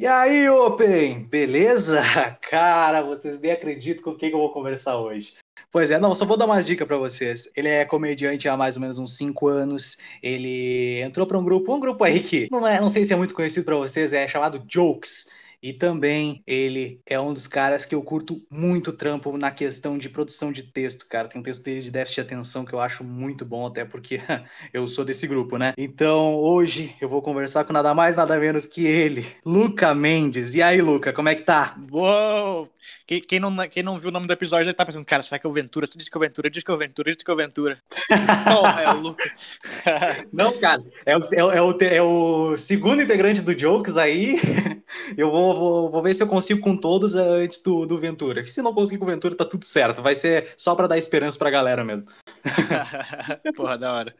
E aí, Open, beleza? Cara, vocês nem acreditam com quem que eu vou conversar hoje. Pois é, não, só vou dar uma dica para vocês. Ele é comediante há mais ou menos uns 5 anos. Ele entrou para um grupo, um grupo aí que não, é, não sei se é muito conhecido para vocês, é chamado Jokes. E também ele é um dos caras que eu curto muito trampo na questão de produção de texto, cara. Tem um texto dele de déficit de atenção que eu acho muito bom, até porque eu sou desse grupo, né? Então hoje eu vou conversar com nada mais, nada menos que ele, Luca Mendes. E aí, Luca, como é que tá? Uou! Quem, quem, não, quem não viu o nome do episódio estar tá pensando, cara, será que é o Ventura? Você disse que é o Ventura, diz que é o Ventura, diz que é o Ventura. não, é o Luca. não, cara, é o, é, é, o, é o segundo integrante do Jokes aí. Eu vou, vou, vou ver se eu consigo com todos antes do, do Ventura. Se não conseguir com o Ventura, tá tudo certo. Vai ser só para dar esperança pra galera mesmo. Porra, da hora.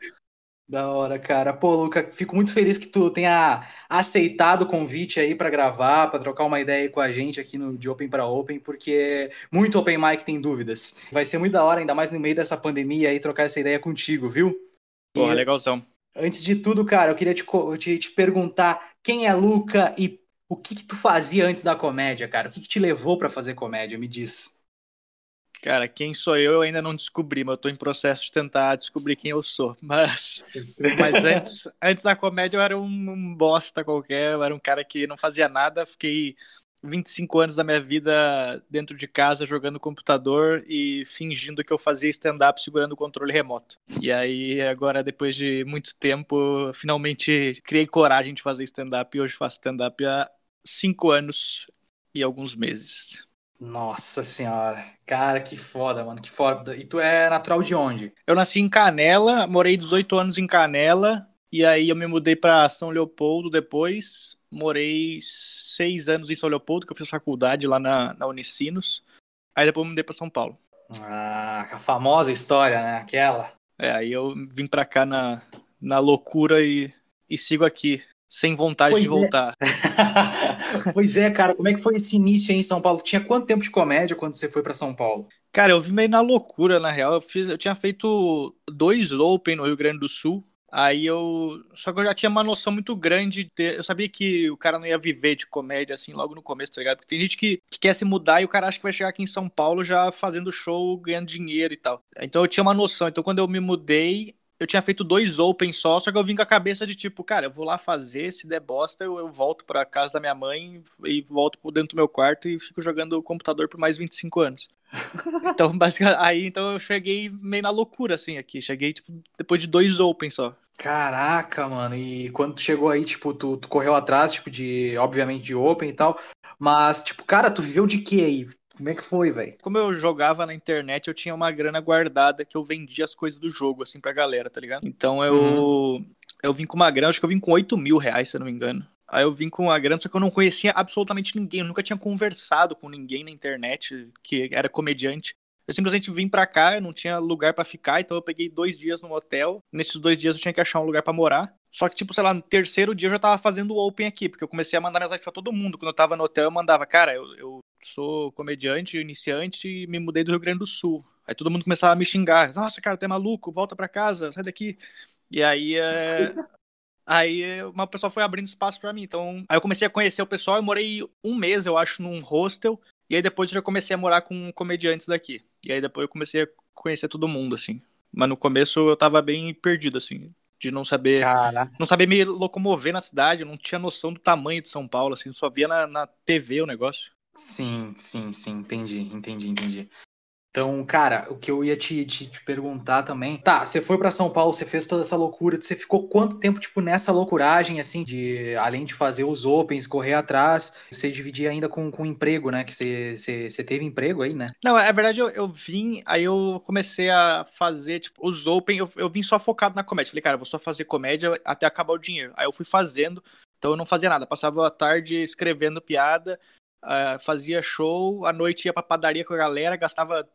Da hora, cara. Pô, Luca, fico muito feliz que tu tenha aceitado o convite aí para gravar, para trocar uma ideia aí com a gente aqui no de Open para Open, porque muito Open Mic tem dúvidas. Vai ser muito da hora, ainda mais no meio dessa pandemia aí, trocar essa ideia contigo, viu? Pô, legalzão. Antes de tudo, cara, eu queria te, te, te perguntar quem é Luca e o que, que tu fazia antes da comédia, cara? O que, que te levou para fazer comédia? Me diz. Cara, quem sou eu, eu ainda não descobri, mas eu tô em processo de tentar descobrir quem eu sou. Mas, mas antes, antes da comédia eu era um, um bosta qualquer, eu era um cara que não fazia nada, fiquei 25 anos da minha vida dentro de casa jogando computador e fingindo que eu fazia stand-up segurando o controle remoto. E aí, agora, depois de muito tempo, finalmente criei coragem de fazer stand-up e hoje faço stand-up há 5 anos e alguns meses. Nossa senhora. Cara, que foda, mano. Que foda. E tu é natural de onde? Eu nasci em Canela, morei 18 anos em Canela. E aí eu me mudei para São Leopoldo depois. Morei seis anos em São Leopoldo, que eu fiz faculdade lá na, na Unicinos. Aí depois eu mudei para São Paulo. Ah, a famosa história, né? Aquela. É, aí eu vim pra cá na, na loucura e, e sigo aqui sem vontade pois de é. voltar. pois é, cara, como é que foi esse início aí em São Paulo? Tinha quanto tempo de comédia quando você foi para São Paulo? Cara, eu vim meio na loucura, na real. Eu, fiz, eu tinha feito dois Open no Rio Grande do Sul. Aí eu. Só que eu já tinha uma noção muito grande. De... Eu sabia que o cara não ia viver de comédia assim logo no começo, tá ligado? Porque tem gente que, que quer se mudar e o cara acha que vai chegar aqui em São Paulo já fazendo show, ganhando dinheiro e tal. Então eu tinha uma noção. Então quando eu me mudei, eu tinha feito dois Open só, só que eu vim com a cabeça de tipo, cara, eu vou lá fazer, se der bosta, eu, eu volto pra casa da minha mãe e volto dentro do meu quarto e fico jogando o computador por mais 25 anos. então, basicamente, aí então eu cheguei meio na loucura, assim, aqui. Cheguei, tipo, depois de dois Open só. Caraca, mano, e quando tu chegou aí, tipo, tu, tu correu atrás, tipo, de, obviamente, de Open e tal, mas, tipo, cara, tu viveu de quê aí? Como é que foi, velho? Como eu jogava na internet, eu tinha uma grana guardada que eu vendia as coisas do jogo, assim, pra galera, tá ligado? Então eu. Uhum. Eu vim com uma grana, acho que eu vim com 8 mil reais, se eu não me engano. Aí eu vim com uma grana, só que eu não conhecia absolutamente ninguém. Eu nunca tinha conversado com ninguém na internet que era comediante. Eu simplesmente vim pra cá, eu não tinha lugar para ficar, então eu peguei dois dias no hotel. Nesses dois dias eu tinha que achar um lugar para morar. Só que, tipo, sei lá, no terceiro dia eu já tava fazendo o Open aqui, porque eu comecei a mandar mensagem pra todo mundo. Quando eu tava no hotel, eu mandava, cara, eu, eu sou comediante, iniciante e me mudei do Rio Grande do Sul. Aí todo mundo começava a me xingar. Nossa, cara, tu é maluco, volta pra casa, sai daqui. E aí, é... aí uma pessoa foi abrindo espaço para mim. Então, aí eu comecei a conhecer o pessoal. Eu morei um mês, eu acho, num hostel. E aí depois eu já comecei a morar com comediantes daqui. E aí depois eu comecei a conhecer todo mundo, assim. Mas no começo eu tava bem perdido, assim de não saber Cara. não saber me locomover na cidade, eu não tinha noção do tamanho de São Paulo, assim, só via na, na TV o negócio. Sim, sim, sim, entendi, entendi, entendi. Então, cara, o que eu ia te, te, te perguntar também. Tá, você foi para São Paulo, você fez toda essa loucura. Você ficou quanto tempo, tipo, nessa loucuragem, assim, de além de fazer os opens, correr atrás, você dividia ainda com, com emprego, né? Que você, você, você teve emprego aí, né? Não, é verdade, eu, eu vim, aí eu comecei a fazer, tipo, os open, eu, eu vim só focado na comédia. Falei, cara, vou só fazer comédia até acabar o dinheiro. Aí eu fui fazendo, então eu não fazia nada. Passava a tarde escrevendo piada. Uh, fazia show, à noite ia pra padaria com a galera, gastava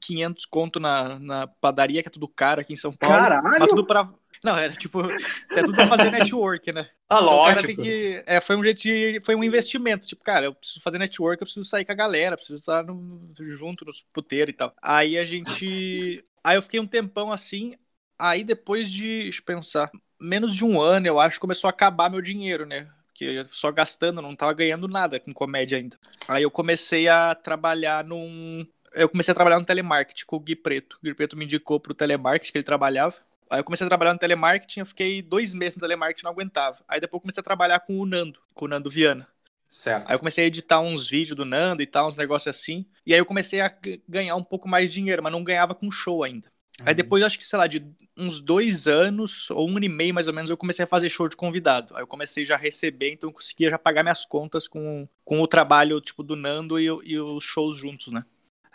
500 conto na, na padaria, que é tudo caro aqui em São Paulo. Caralho! tudo pra... Não, era tipo, é tudo pra fazer network, né? Ah, então, lógico. Que, é, foi um jeito de, foi um investimento. Tipo, cara, eu preciso fazer network, eu preciso sair com a galera, preciso estar no, junto nos puteiros e tal. Aí a gente. Aí eu fiquei um tempão assim. Aí depois de, deixa eu pensar, menos de um ano, eu acho, começou a acabar meu dinheiro, né? Porque só gastando, não tava ganhando nada com comédia ainda. Aí eu comecei a trabalhar num. Eu comecei a trabalhar no telemarketing com o Gui Preto. O Gui Preto me indicou pro telemarketing que ele trabalhava. Aí eu comecei a trabalhar no telemarketing, eu fiquei dois meses no telemarketing não aguentava. Aí depois eu comecei a trabalhar com o Nando, com o Nando Viana. Certo. Aí eu comecei a editar uns vídeos do Nando e tal, uns negócios assim. E aí eu comecei a ganhar um pouco mais de dinheiro, mas não ganhava com show ainda. Uhum. Aí depois, acho que, sei lá, de uns dois anos, ou um ano e meio mais ou menos, eu comecei a fazer show de convidado. Aí eu comecei já a receber, então eu conseguia já pagar minhas contas com, com o trabalho, tipo, do Nando e, e os shows juntos, né?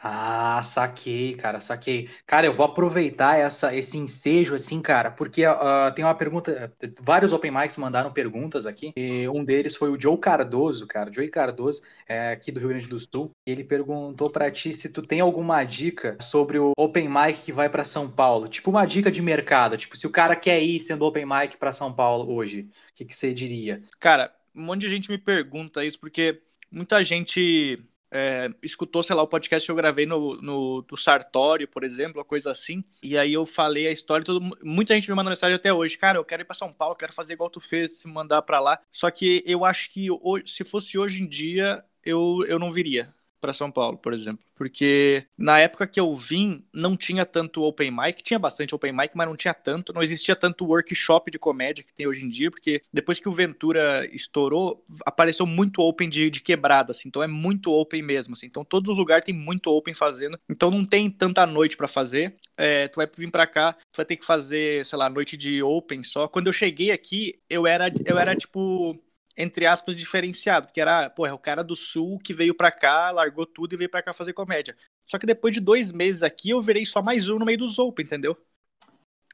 Ah, saquei, cara, saquei. Cara, eu vou aproveitar essa, esse ensejo, assim, cara, porque uh, tem uma pergunta. Vários Open Mics mandaram perguntas aqui. E um deles foi o Joe Cardoso, cara. Joey Cardoso, é, aqui do Rio Grande do Sul. Ele perguntou para ti se tu tem alguma dica sobre o Open Mic que vai para São Paulo. Tipo, uma dica de mercado. Tipo, se o cara quer ir sendo Open Mic para São Paulo hoje, o que você diria? Cara, um monte de gente me pergunta isso, porque muita gente é, escutou, sei lá, o podcast que eu gravei no, no do Sartório, por exemplo, uma coisa assim, e aí eu falei a história, todo, muita gente me manda mensagem até hoje, cara, eu quero ir para São Paulo, quero fazer igual tu fez, se mandar para lá. Só que eu acho que hoje, se fosse hoje em dia, eu, eu não viria para São Paulo, por exemplo. Porque na época que eu vim, não tinha tanto open mic, tinha bastante open mic, mas não tinha tanto, não existia tanto workshop de comédia que tem hoje em dia, porque depois que o Ventura estourou, apareceu muito open de, de quebrada, assim, então é muito open mesmo, assim, então todos os lugares tem muito open fazendo, então não tem tanta noite para fazer, é, tu vai vir para cá, tu vai ter que fazer, sei lá, noite de open só. Quando eu cheguei aqui, eu era, eu era tipo entre aspas, diferenciado, porque era, pô, é o cara do sul que veio pra cá, largou tudo e veio pra cá fazer comédia. Só que depois de dois meses aqui, eu virei só mais um no meio dos Open, entendeu?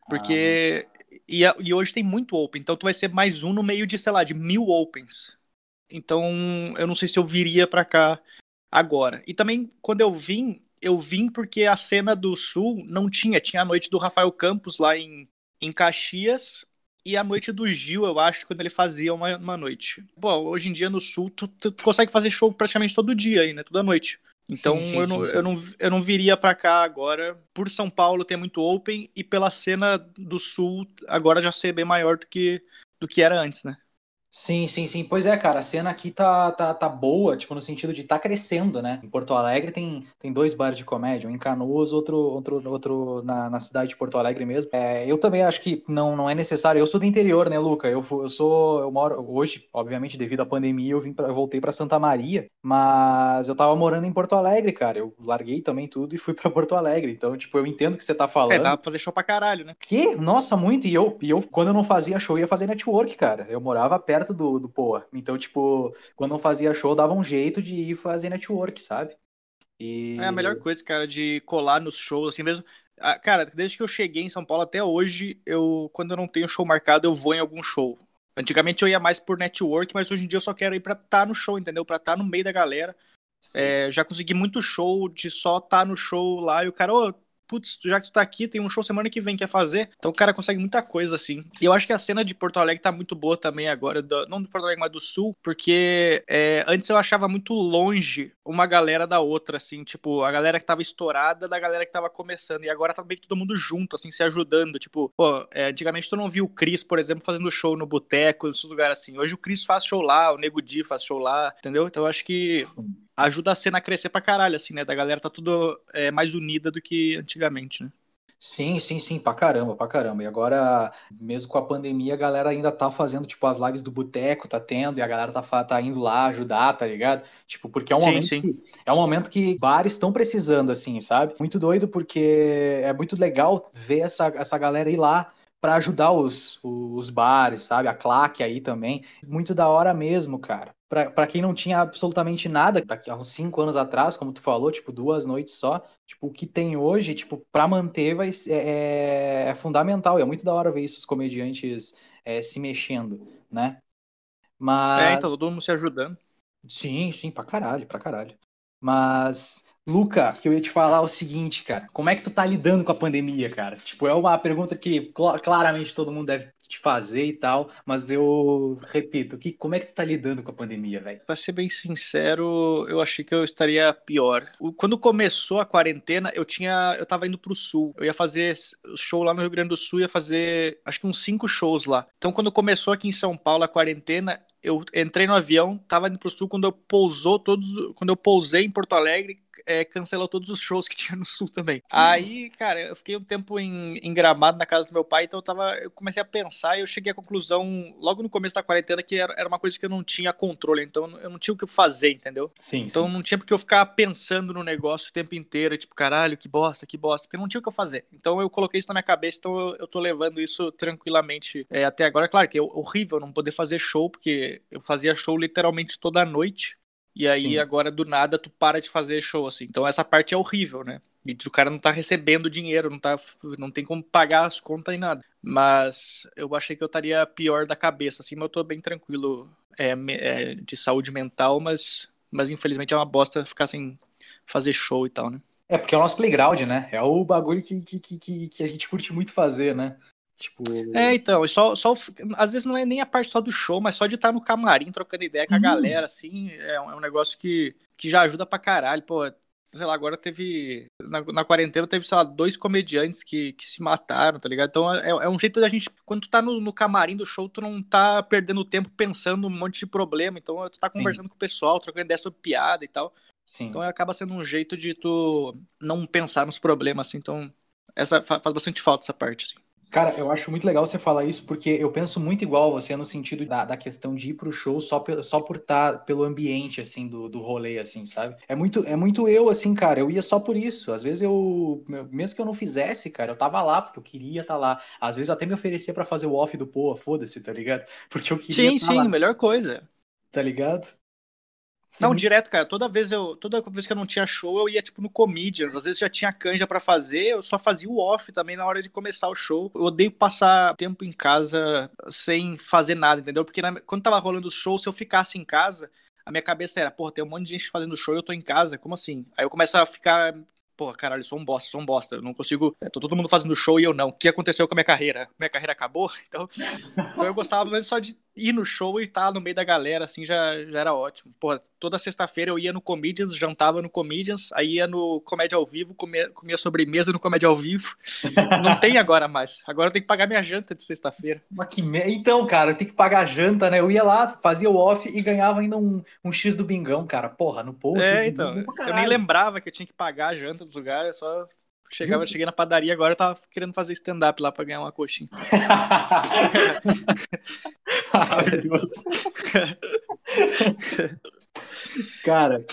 Porque. Ah. E, e hoje tem muito Open, então tu vai ser mais um no meio de, sei lá, de mil Opens. Então, eu não sei se eu viria pra cá agora. E também, quando eu vim, eu vim porque a cena do Sul não tinha. Tinha a noite do Rafael Campos lá em, em Caxias, e a noite do Gil, eu acho, quando ele fazia uma, uma noite. Pô, hoje em dia no Sul, tu, tu, tu consegue fazer show praticamente todo dia aí, né? Toda noite. Então sim, sim, eu, não, sim, eu, não, eu não viria para cá agora. Por São Paulo ter muito open e pela cena do Sul agora já ser bem maior do que, do que era antes, né? Sim, sim, sim. Pois é, cara, a cena aqui tá, tá, tá boa, tipo, no sentido de tá crescendo, né? Em Porto Alegre tem, tem dois bares de comédia, um em Canoas, outro, outro, outro na, na cidade de Porto Alegre mesmo. É, eu também acho que não, não é necessário. Eu sou do interior, né, Luca? Eu, eu sou. Eu moro. Hoje, obviamente, devido à pandemia, eu vim pra, eu voltei para Santa Maria, mas eu tava morando em Porto Alegre, cara. Eu larguei também tudo e fui para Porto Alegre. Então, tipo, eu entendo o que você tá falando. É, dá pra fazer show pra caralho, né? Que? Nossa, muito. E eu, e eu, quando eu não fazia show, ia fazer network, cara. Eu morava perto perto do, do Poa. Então, tipo, quando não fazia show, dava um jeito de ir fazer network, sabe? E... É a melhor coisa, cara, de colar nos shows, assim mesmo. Ah, cara, desde que eu cheguei em São Paulo até hoje, eu, quando eu não tenho show marcado, eu vou em algum show. Antigamente eu ia mais por network, mas hoje em dia eu só quero ir pra estar tá no show, entendeu? Pra estar tá no meio da galera. É, já consegui muito show de só estar tá no show lá e o cara, ô, oh, putz, já que tu tá aqui, tem um show semana que vem, quer fazer? Então o cara consegue muita coisa, assim. E eu acho que a cena de Porto Alegre tá muito boa também agora, do, não do Porto Alegre, mas do Sul, porque é, antes eu achava muito longe uma galera da outra, assim, tipo, a galera que tava estourada da galera que tava começando, e agora tá meio que todo mundo junto, assim, se ajudando, tipo, pô, é, antigamente tu não viu o Cris, por exemplo, fazendo show no boteco, nesses lugares assim, hoje o Cris faz show lá, o Nego Di faz show lá, entendeu? Então eu acho que ajuda a cena a crescer pra caralho, assim, né? Da galera tá tudo é, mais unida do que antigamente, né? Sim, sim, sim, pra caramba, pra caramba. E agora, mesmo com a pandemia, a galera ainda tá fazendo, tipo, as lives do boteco, tá tendo, e a galera tá, tá indo lá ajudar, tá ligado? Tipo, porque é um sim, momento sim. Que, é um momento que bares estão precisando, assim, sabe? Muito doido, porque é muito legal ver essa, essa galera ir lá para ajudar os, os bares, sabe? A claque aí também. Muito da hora mesmo, cara para quem não tinha absolutamente nada, daqui a uns cinco anos atrás, como tu falou, tipo, duas noites só, tipo, o que tem hoje, tipo, para manter vai, é, é, é, fundamental, e é muito da hora ver isso, os comediantes é, se mexendo, né? Mas... É, então, todo mundo se ajudando. Sim, sim, pra caralho, pra caralho. Mas, Luca, que eu ia te falar o seguinte, cara, como é que tu tá lidando com a pandemia, cara? Tipo, é uma pergunta que claramente todo mundo deve te fazer e tal, mas eu repito, que, como é que tu tá lidando com a pandemia, velho? Pra ser bem sincero, eu achei que eu estaria pior. Quando começou a quarentena, eu tinha. Eu tava indo pro sul. Eu ia fazer show lá no Rio Grande do Sul, ia fazer acho que uns cinco shows lá. Então, quando começou aqui em São Paulo a quarentena, eu entrei no avião, tava indo pro sul, quando eu pousou todos. Quando eu pousei em Porto Alegre, é, cancelou todos os shows que tinha no sul também. Aí, cara, eu fiquei um tempo em, em Gramado na casa do meu pai, então eu tava. Eu comecei a pensar e eu cheguei à conclusão, logo no começo da quarentena, que era, era uma coisa que eu não tinha controle, então eu não tinha o que fazer, entendeu? Sim. Então sim. não tinha porque eu ficar pensando no negócio o tempo inteiro, tipo, caralho, que bosta, que bosta, porque não tinha o que eu fazer. Então eu coloquei isso na minha cabeça, então eu, eu tô levando isso tranquilamente é, até agora. Claro que é horrível não poder fazer show, porque eu fazia show literalmente toda noite. E aí Sim. agora do nada tu para de fazer show assim. Então essa parte é horrível, né? E o cara não tá recebendo dinheiro, não tá não tem como pagar as contas e nada. Mas eu achei que eu estaria pior da cabeça assim, mas eu tô bem tranquilo é, é, de saúde mental, mas mas infelizmente é uma bosta ficar sem fazer show e tal, né? É porque é o nosso playground, né? É o bagulho que, que, que, que a gente curte muito fazer, né? Tipo... É, então, só, só, às vezes não é nem a parte só do show, mas só de estar no camarim trocando ideia Sim. com a galera, assim, é um, é um, negócio que, que já ajuda pra caralho. Pô, sei lá, agora teve. Na, na quarentena teve, sei lá, dois comediantes que, que se mataram, tá ligado? Então é, é um jeito da gente. Quando tu tá no, no, camarim do show, tu não tá perdendo tempo pensando um monte de problema. Então tu tá conversando Sim. com o pessoal, trocando ideia sobre piada e tal. Sim. Então acaba sendo um jeito de tu não pensar nos problemas, assim. Então, essa faz bastante falta essa parte, assim. Cara, eu acho muito legal você falar isso, porque eu penso muito igual a você no sentido da, da questão de ir pro show só, pe só por estar tá, pelo ambiente, assim, do, do rolê, assim, sabe? É muito, é muito eu, assim, cara, eu ia só por isso. Às vezes eu, mesmo que eu não fizesse, cara, eu tava lá porque eu queria estar tá lá. Às vezes até me oferecia para fazer o off do Poa, foda-se, tá ligado? Porque eu queria Sim, tá sim, lá. melhor coisa. Tá ligado? Sim. Não, direto, cara. Toda vez eu, toda vez que eu não tinha show, eu ia tipo no Comedians. Às vezes já tinha canja para fazer, eu só fazia o off também na hora de começar o show. Eu odeio passar tempo em casa sem fazer nada, entendeu? Porque na, quando tava rolando os shows, se eu ficasse em casa, a minha cabeça era, porra, tem um monte de gente fazendo show e eu tô em casa, como assim? Aí eu começo a ficar porra, caralho, sou um bosta, sou um bosta, eu não consigo. É, tô todo mundo fazendo show e eu não. O que aconteceu com a minha carreira? Minha carreira acabou? Então, então eu gostava mesmo só de ir no show e estar tá no meio da galera, assim, já, já era ótimo. Pô, toda sexta-feira eu ia no Comedians, jantava no Comedians, aí ia no Comédia ao Vivo, comia, comia sobremesa no Comédia ao Vivo. Não tem agora mais. Agora eu tenho que pagar minha janta de sexta-feira. Então, cara, eu tenho que pagar a janta, né? Eu ia lá, fazia o off e ganhava ainda um, um X do bingão, cara. Porra, no post. É, então. Eu nem lembrava que eu tinha que pagar a janta dos lugares, só Chegava, cheguei na padaria agora, eu tava querendo fazer stand-up lá pra ganhar uma coxinha. Maravilhoso. Cara,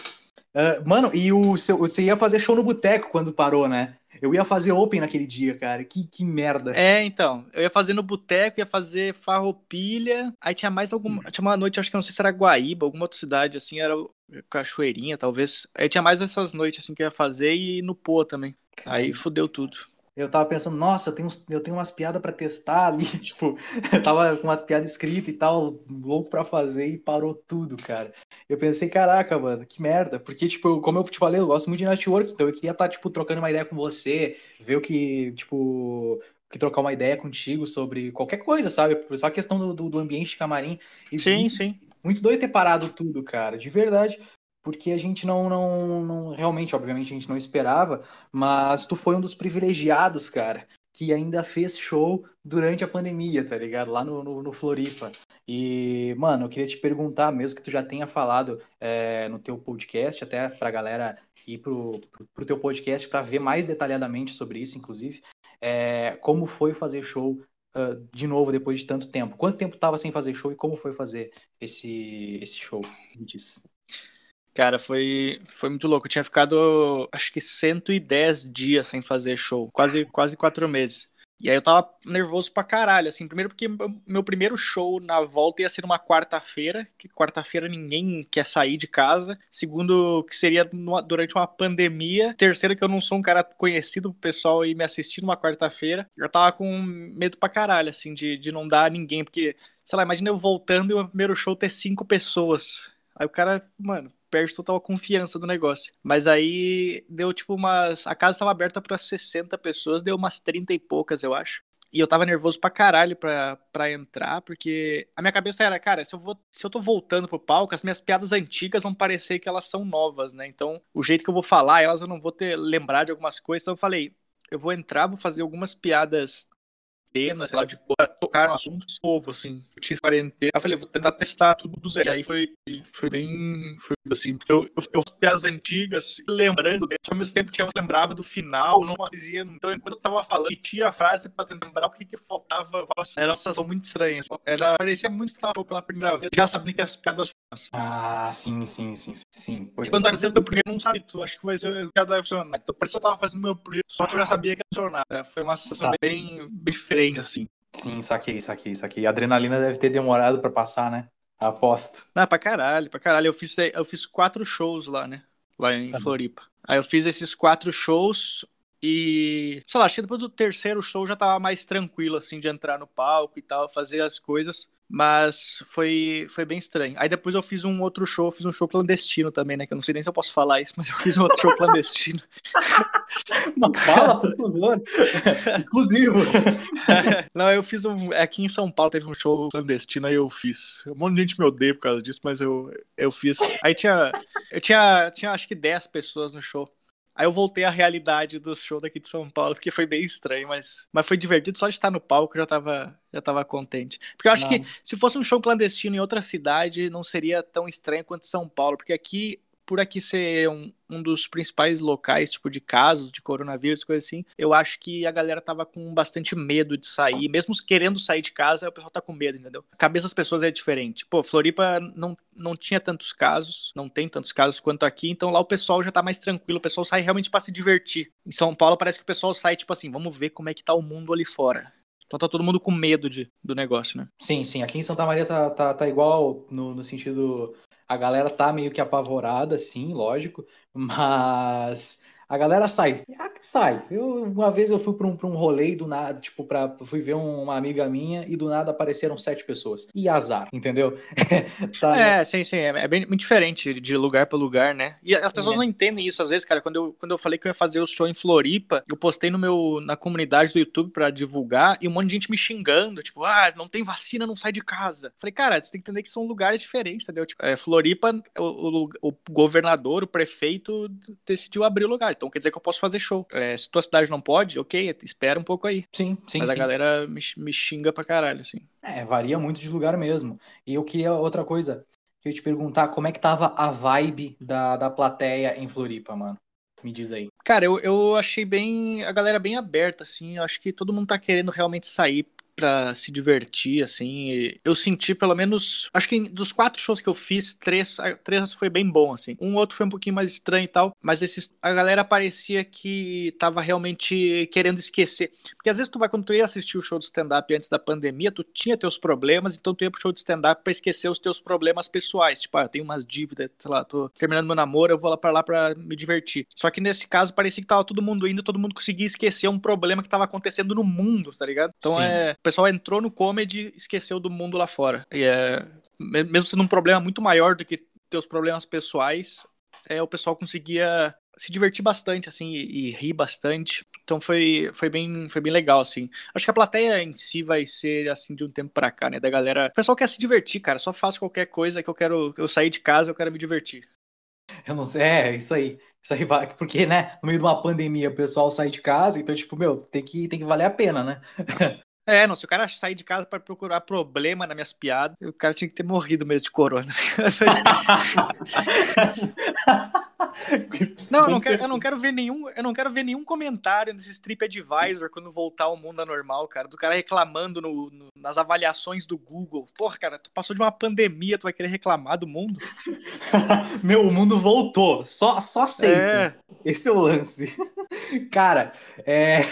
uh, mano, e o seu, você ia fazer show no boteco quando parou, né? Eu ia fazer open naquele dia, cara. Que, que merda. É, então. Eu ia fazer no boteco, ia fazer farroupilha. Aí tinha mais alguma. Tinha uma noite, acho que não sei se era Guaíba, alguma outra cidade, assim, era Cachoeirinha, talvez. Aí tinha mais essas noites, assim, que eu ia fazer e no Pô também. Aí fudeu tudo. Eu tava pensando, nossa, eu tenho, uns, eu tenho umas piadas para testar ali, tipo, eu tava com umas piadas escritas e tal, louco para fazer e parou tudo, cara. Eu pensei, caraca, mano, que merda. Porque, tipo, como eu te falei, eu gosto muito de network, então eu queria estar, tá, tipo, trocando uma ideia com você, ver o que, tipo, que trocar uma ideia contigo sobre qualquer coisa, sabe? Só a questão do, do, do ambiente de camarim. E sim, sim. Muito doido ter parado tudo, cara, de verdade porque a gente não, não, não, realmente, obviamente, a gente não esperava, mas tu foi um dos privilegiados, cara, que ainda fez show durante a pandemia, tá ligado? Lá no, no, no Floripa. E, mano, eu queria te perguntar, mesmo que tu já tenha falado é, no teu podcast, até pra galera ir pro, pro, pro teu podcast para ver mais detalhadamente sobre isso, inclusive, é, como foi fazer show uh, de novo depois de tanto tempo? Quanto tempo tava sem fazer show e como foi fazer esse, esse show? Me diz. Cara, foi, foi muito louco. Eu tinha ficado, acho que 110 dias sem fazer show. Quase, quase quatro meses. E aí eu tava nervoso pra caralho, assim. Primeiro porque meu primeiro show na volta ia ser numa quarta-feira, que quarta-feira ninguém quer sair de casa. Segundo, que seria numa, durante uma pandemia. Terceiro, que eu não sou um cara conhecido pro pessoal ir me assistir numa quarta-feira. Eu tava com medo pra caralho, assim, de, de não dar a ninguém. Porque, sei lá, imagina eu voltando e o meu primeiro show ter cinco pessoas. Aí o cara, mano, perde total a confiança do negócio. Mas aí deu tipo umas. A casa estava aberta para 60 pessoas, deu umas 30 e poucas, eu acho. E eu tava nervoso pra caralho pra, pra entrar, porque a minha cabeça era, cara, se eu, vou, se eu tô voltando pro palco, as minhas piadas antigas vão parecer que elas são novas, né? Então, o jeito que eu vou falar, elas eu não vou ter lembrar de algumas coisas. Então eu falei, eu vou entrar, vou fazer algumas piadas penas, sei lá, de tocar tocaram assunto novo, assim. Eu tinha quarentena. Eu falei, vou tentar testar tudo do zero. E aí foi, foi bem. Foi assim, porque eu, eu, eu as antigas, lembrando, ao mesmo tempo tinha, eu lembrava do final, não fazia. Então, enquanto eu tava falando, tinha a frase pra tentar lembrar o que, que faltava. Era uma sensação muito estranha. Era, parecia muito que tava pela primeira vez. Já sabia que as piadas ah, sim, sim, sim, sim. Pois Quando tá dizendo teu primeiro, não sabe, tu acho que vai ser que vai funcionar. Então, parece que eu tava fazendo meu primeiro, só que eu já sabia que ia funcionar. Foi uma sensação bem, bem diferente, assim. Sim, saquei, saquei, saquei. A adrenalina deve ter demorado pra passar, né? Aposto. Ah, pra caralho, pra caralho. Eu fiz, eu fiz quatro shows lá, né? Lá em tá Floripa. Aí eu fiz esses quatro shows e, sei lá, acho que depois do terceiro show já tava mais tranquilo, assim, de entrar no palco e tal, fazer as coisas. Mas foi, foi bem estranho. Aí depois eu fiz um outro show, fiz um show clandestino também, né? Que eu não sei nem se eu posso falar isso, mas eu fiz um outro show clandestino. Mas fala, por favor. Exclusivo. não, eu fiz um. Aqui em São Paulo teve um show clandestino, aí eu fiz. Um monte de gente me odeia por causa disso, mas eu, eu fiz. Aí tinha. Eu tinha, tinha acho que 10 pessoas no show. Aí eu voltei à realidade do show daqui de São Paulo, porque foi bem estranho, mas, mas foi divertido. Só de estar no palco eu já tava, já tava contente. Porque eu acho não. que se fosse um show clandestino em outra cidade, não seria tão estranho quanto São Paulo, porque aqui por aqui ser um, um dos principais locais, tipo, de casos de coronavírus, coisa assim, eu acho que a galera tava com bastante medo de sair. Mesmo querendo sair de casa, o pessoal tá com medo, entendeu? A cabeça das pessoas é diferente. Pô, Floripa não, não tinha tantos casos, não tem tantos casos quanto aqui, então lá o pessoal já tá mais tranquilo, o pessoal sai realmente para se divertir. Em São Paulo parece que o pessoal sai, tipo assim, vamos ver como é que tá o mundo ali fora. Então tá todo mundo com medo de, do negócio, né? Sim, sim. Aqui em Santa Maria tá, tá, tá igual no, no sentido a galera tá meio que apavorada, sim, lógico, mas a galera sai. Ah, sai. Eu, uma vez eu fui para um, pra um rolê do nada, tipo, pra, fui ver uma amiga minha e do nada apareceram sete pessoas. E azar, entendeu? tá, é, sim, sim. É, é bem muito diferente de lugar para lugar, né? E as pessoas é. não entendem isso às vezes, cara. Quando eu, quando eu falei que eu ia fazer o show em Floripa, eu postei no meu, na comunidade do YouTube para divulgar e um monte de gente me xingando, tipo, ah, não tem vacina, não sai de casa. Falei, cara, você tem que entender que são lugares diferentes, entendeu? Tipo, é, Floripa, o, o, o governador, o prefeito decidiu abrir o lugar então quer dizer que eu posso fazer show. É, se tua cidade não pode, ok, espera um pouco aí. Sim, sim. Mas sim. a galera me, me xinga pra caralho, assim. É, varia muito de lugar mesmo. E eu queria outra coisa, que eu te perguntar, como é que tava a vibe da, da plateia em Floripa, mano? Me diz aí. Cara, eu, eu achei bem. A galera bem aberta, assim. Eu acho que todo mundo tá querendo realmente sair para se divertir, assim. Eu senti pelo menos. Acho que dos quatro shows que eu fiz, três, três foi bem bom, assim. Um outro foi um pouquinho mais estranho e tal, mas esses, a galera parecia que tava realmente querendo esquecer. Porque às vezes tu vai, quando tu ia assistir o show de stand-up antes da pandemia, tu tinha teus problemas, então tu ia pro show de stand-up pra esquecer os teus problemas pessoais. Tipo, ah, eu tenho umas dívidas, sei lá, tô terminando meu namoro, eu vou lá pra lá pra me divertir. Só que nesse caso parecia que tava todo mundo indo, todo mundo conseguia esquecer um problema que tava acontecendo no mundo, tá ligado? Então Sim. é pessoal entrou no comedy esqueceu do mundo lá fora. E é, mesmo sendo um problema muito maior do que teus problemas pessoais, é, o pessoal conseguia se divertir bastante, assim, e, e, rir bastante. Então foi, foi, bem, foi bem legal, assim. Acho que a plateia em si vai ser, assim, de um tempo pra cá, né? Da galera... O pessoal quer se divertir, cara. Só faço qualquer coisa que eu quero... Eu sair de casa, eu quero me divertir. Eu não sei, é, isso aí. Isso aí vai, porque, né, no meio de uma pandemia o pessoal sai de casa, então, tipo, meu, tem que, tem que valer a pena, né? É, não, se o cara sair de casa para procurar problema nas minhas piadas, o cara tinha que ter morrido mesmo de corona. não, eu não, quero, eu não quero ver nenhum, eu não quero ver nenhum comentário nesse TripAdvisor quando voltar ao mundo anormal, cara, do cara reclamando no, no, nas avaliações do Google. Porra, cara, tu passou de uma pandemia, tu vai querer reclamar do mundo? Meu, o mundo voltou, só só aceita. É. Esse é o lance. cara, é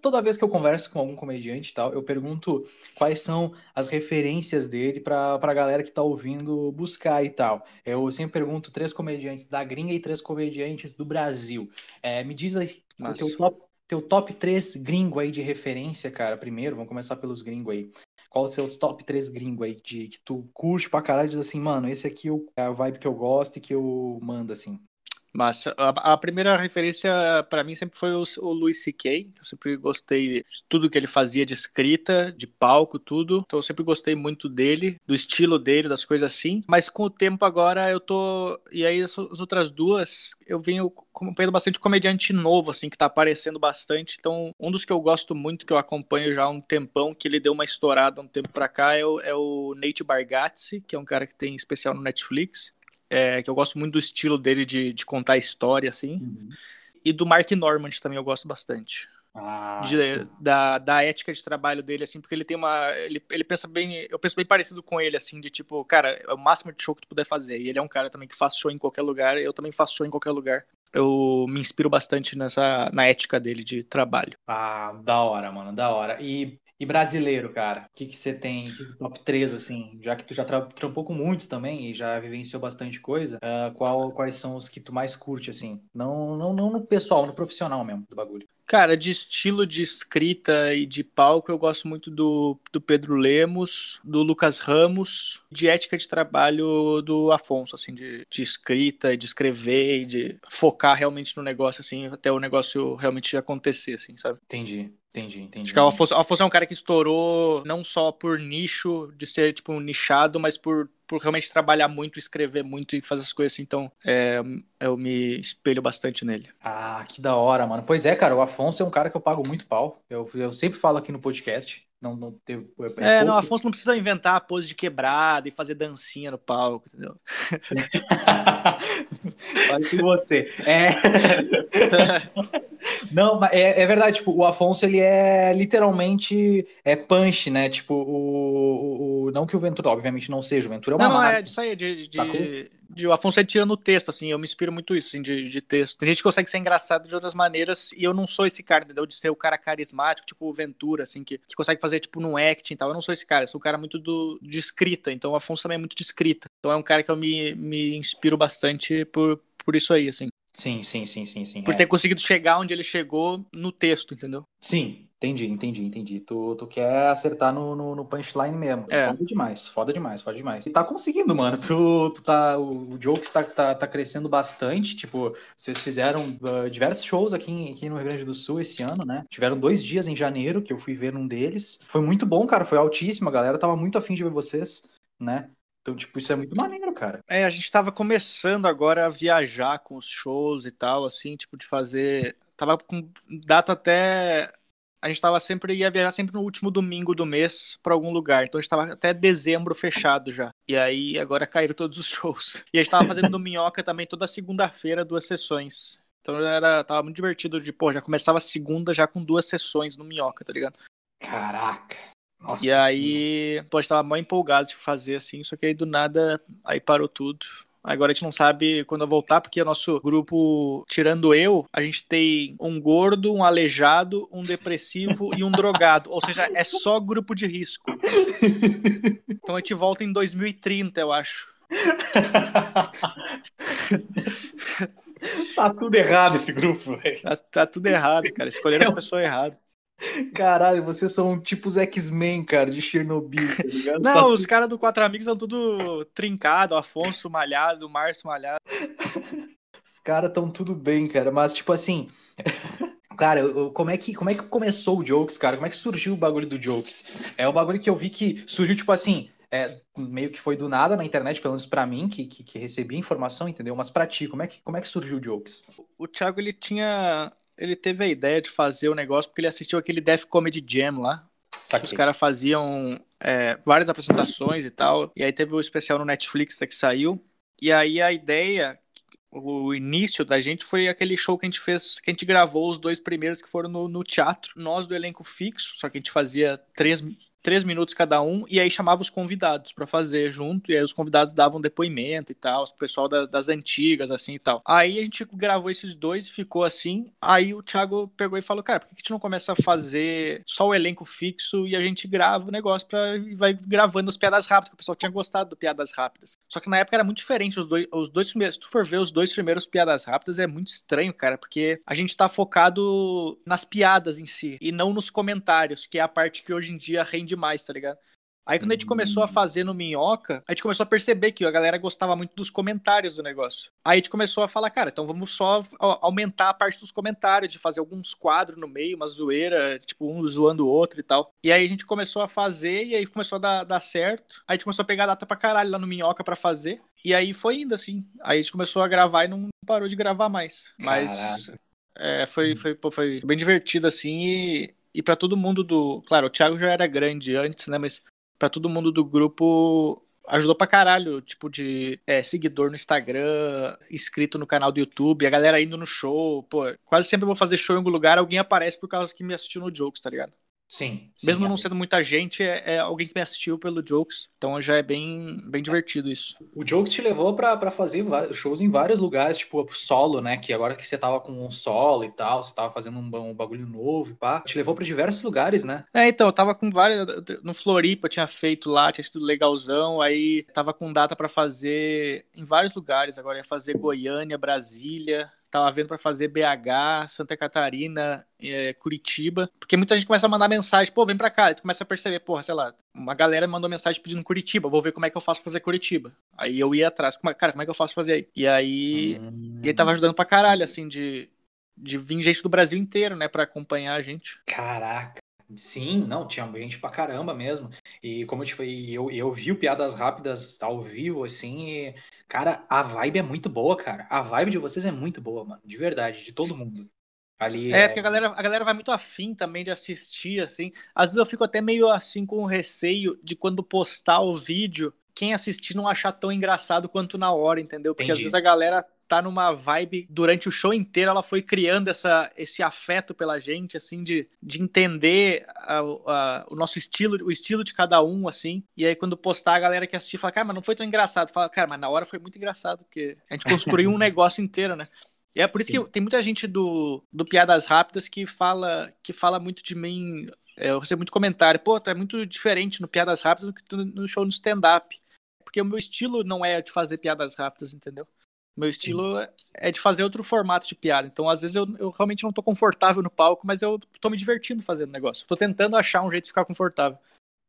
toda vez que eu converso com algum comediante e tal, eu pergunto quais são as referências dele para a galera que tá ouvindo buscar e tal. Eu sempre pergunto três comediantes da gringa e três comediantes do Brasil. É, me diz aí o teu top, teu top 3 gringo aí de referência, cara. Primeiro, vamos começar pelos gringos aí. Qual os seus top 3 gringo aí de que tu curte pra caralho e diz assim, mano, esse aqui é a vibe que eu gosto e que eu mando assim. Mas a, a primeira referência para mim sempre foi o, o Louis C.K. Eu sempre gostei de tudo que ele fazia de escrita, de palco, tudo. Então eu sempre gostei muito dele, do estilo dele, das coisas assim. Mas com o tempo agora eu tô. E aí as, as outras duas eu venho acompanhando bastante comediante novo, assim, que tá aparecendo bastante. Então, um dos que eu gosto muito, que eu acompanho já há um tempão, que ele deu uma estourada um tempo pra cá, é o, é o Nate Bargatze, que é um cara que tem especial no Netflix é, que eu gosto muito do estilo dele de, de contar história, assim. Uhum. E do Mark Normand também eu gosto bastante. Ah, de, da, da ética de trabalho dele, assim, porque ele tem uma. Ele, ele pensa bem. Eu penso bem parecido com ele, assim, de tipo, cara, é o máximo de show que tu puder fazer. E ele é um cara também que faz show em qualquer lugar, eu também faço show em qualquer lugar. Eu me inspiro bastante nessa na ética dele de trabalho. Ah, da hora, mano, da hora. E e brasileiro, cara, o que, que você tem top 3, assim? Já que tu já trampou com muitos também e já vivenciou bastante coisa, uh, qual, quais são os que tu mais curte, assim? Não, não, não no pessoal, no profissional mesmo do bagulho. Cara, de estilo de escrita e de palco, eu gosto muito do, do Pedro Lemos, do Lucas Ramos, de ética de trabalho do Afonso, assim, de, de escrita, de escrever e de focar realmente no negócio, assim, até o negócio realmente acontecer, assim, sabe? Entendi. Entendi, entendi. Acho que o Afonso, o Afonso é um cara que estourou não só por nicho, de ser, tipo, um nichado, mas por por realmente trabalhar muito, escrever muito e fazer as coisas assim. Então, é, eu me espelho bastante nele. Ah, que da hora, mano. Pois é, cara, o Afonso é um cara que eu pago muito pau. Eu, eu sempre falo aqui no podcast. Não, não teve, é, é não, Afonso não precisa inventar a pose de quebrada e fazer dancinha no palco, entendeu? Olha que você. É... não, é, é verdade, tipo, o Afonso, ele é literalmente é punch, né? Tipo, o, o, não que o Ventura, obviamente, não seja, o Ventura é uma Não, não, é isso aí, de, de, de, o Afonso é tirando o texto, assim, eu me inspiro muito isso, assim, de, de texto. Tem gente que consegue ser engraçado de outras maneiras e eu não sou esse cara, entendeu? De ser o cara carismático, tipo o Ventura, assim, que, que consegue fazer, tipo, num acting e tal. Eu não sou esse cara, eu sou um cara muito do, de escrita, então o Afonso também é muito de escrita. Então é um cara que eu me, me inspiro bastante por, por isso aí, assim. Sim, sim, sim, sim, sim. Por é. ter conseguido chegar onde ele chegou no texto, entendeu? Sim, entendi, entendi, entendi. Tu, tu quer acertar no, no, no punchline mesmo. É. Foda demais, foda demais, foda demais. E tá conseguindo, mano. Tu, tu tá. O Jokes tá, tá, tá crescendo bastante. Tipo, vocês fizeram uh, diversos shows aqui, aqui no Rio Grande do Sul esse ano, né? Tiveram dois dias em janeiro, que eu fui ver um deles. Foi muito bom, cara. Foi altíssimo. A galera tava muito afim de ver vocês, né? Então, tipo, isso é muito maneiro, cara. É, a gente tava começando agora a viajar com os shows e tal, assim, tipo, de fazer. Tava com data até. A gente tava sempre, ia viajar sempre no último domingo do mês para algum lugar. Então a gente tava até dezembro fechado já. E aí agora caíram todos os shows. E a gente tava fazendo no Minhoca também toda segunda-feira, duas sessões. Então era, tava muito divertido de, pô, já começava a segunda já com duas sessões no Minhoca, tá ligado? Caraca. Nossa e aí, pô, estava mó empolgado de fazer assim, só que aí do nada, aí parou tudo. Agora a gente não sabe quando eu voltar, porque o nosso grupo, tirando eu, a gente tem um gordo, um aleijado, um depressivo e um drogado. Ou seja, é só grupo de risco. Então a gente volta em 2030, eu acho. tá tudo errado esse grupo, velho. Tá, tá, tudo errado, cara. Escolheram é as pessoas erradas. Caralho, vocês são tipo os X-Men, cara, de Chernobyl, tá ligado? Não, tá os caras do Quatro Amigos são tudo trincado, Afonso malhado, Márcio malhado. Os caras tão tudo bem, cara, mas tipo assim, Cara, eu, como, é que, como é que começou o Jokes, cara? Como é que surgiu o bagulho do Jokes? É o bagulho que eu vi que surgiu, tipo assim, é, meio que foi do nada na internet, pelo menos pra mim, que, que, que recebi informação, entendeu? Mas pra ti, como é que, como é que surgiu o Jokes? O Thiago, ele tinha ele teve a ideia de fazer o negócio porque ele assistiu aquele Death Comedy Jam lá. Saquei. Que os caras faziam é, várias apresentações e tal. E aí teve o especial no Netflix que saiu. E aí a ideia, o início da gente foi aquele show que a gente fez, que a gente gravou os dois primeiros que foram no, no teatro. Nós do elenco fixo, só que a gente fazia três, três minutos cada um, e aí chamava os convidados para fazer junto, e aí os convidados davam depoimento e tal, o pessoal da, das antigas, assim e tal. Aí a gente gravou esses dois e ficou assim. Aí o Thiago pegou e falou: Cara, por que a gente não começa a fazer só o elenco fixo e a gente grava o negócio pra e vai gravando as piadas rápidas, que o pessoal tinha gostado do Piadas Rápidas. Só que na época era muito diferente, os dois, os dois primeiros, se tu for ver os dois primeiros Piadas Rápidas, é muito estranho, cara, porque a gente tá focado nas piadas em si e não nos comentários, que é a parte que hoje em dia rende demais, tá ligado? Aí quando a gente começou a fazer no Minhoca, a gente começou a perceber que a galera gostava muito dos comentários do negócio. Aí a gente começou a falar, cara, então vamos só aumentar a parte dos comentários, de fazer alguns quadros no meio, uma zoeira, tipo, um zoando o outro e tal. E aí a gente começou a fazer, e aí começou a dar, dar certo. Aí a gente começou a pegar data pra caralho lá no Minhoca para fazer. E aí foi indo, assim. Aí a gente começou a gravar e não parou de gravar mais. Mas é, foi, foi, foi bem divertido, assim, e, e para todo mundo do. Claro, o Thiago já era grande antes, né? Mas para todo mundo do grupo ajudou pra caralho, tipo, de é, seguidor no Instagram, inscrito no canal do YouTube, a galera indo no show, pô, quase sempre eu vou fazer show em algum lugar, alguém aparece por causa que me assistiu no Jokes, tá ligado? Sim. sim Mesmo é. não sendo muita gente, é, é, alguém que me assistiu pelo Jokes. Então já é bem, bem divertido isso. O Jokes te levou para fazer shows em vários lugares, tipo solo, né? Que agora que você tava com um solo e tal, você tava fazendo um, um bagulho novo e pá. Te levou para diversos lugares, né? É, então, eu tava com vários. No Floripa tinha feito lá, tinha sido legalzão. Aí tava com data para fazer em vários lugares. Agora ia fazer Goiânia, Brasília tava vendo para fazer BH, Santa Catarina, é, Curitiba, porque muita gente começa a mandar mensagem, pô, vem pra cá, e tu começa a perceber, porra, sei lá, uma galera mandou mensagem pedindo Curitiba, vou ver como é que eu faço pra fazer Curitiba. Aí eu ia atrás, cara, como é que eu faço fazer aí? E aí, hum. e tava ajudando pra caralho, assim, de, de vir gente do Brasil inteiro, né, para acompanhar a gente. Caraca. Sim, não, tinha gente pra caramba mesmo. E como eu te falei, eu, eu vi o Piadas Rápidas ao vivo, assim, e, cara, a vibe é muito boa, cara. A vibe de vocês é muito boa, mano, de verdade, de todo mundo. Ali é, é, porque a galera, a galera vai muito afim também de assistir, assim. Às vezes eu fico até meio assim com receio de quando postar o vídeo, quem assistir não achar tão engraçado quanto na hora, entendeu? Porque Entendi. às vezes a galera tá numa vibe durante o show inteiro, ela foi criando essa, esse afeto pela gente, assim, de, de entender a, a, o nosso estilo, o estilo de cada um, assim. E aí, quando postar, a galera que assistir fala, cara, mas não foi tão engraçado. Fala, cara, mas na hora foi muito engraçado, porque a gente construiu um negócio inteiro, né? E é por isso Sim. que tem muita gente do, do Piadas Rápidas que fala, que fala muito de mim. É, eu recebo muito comentário, pô, tu é muito diferente no Piadas Rápidas do que no show no stand-up. Porque o meu estilo não é de fazer piadas rápidas, entendeu? Meu estilo Sim. é de fazer outro formato de piada. Então, às vezes, eu, eu realmente não tô confortável no palco, mas eu tô me divertindo fazendo o negócio. Tô tentando achar um jeito de ficar confortável.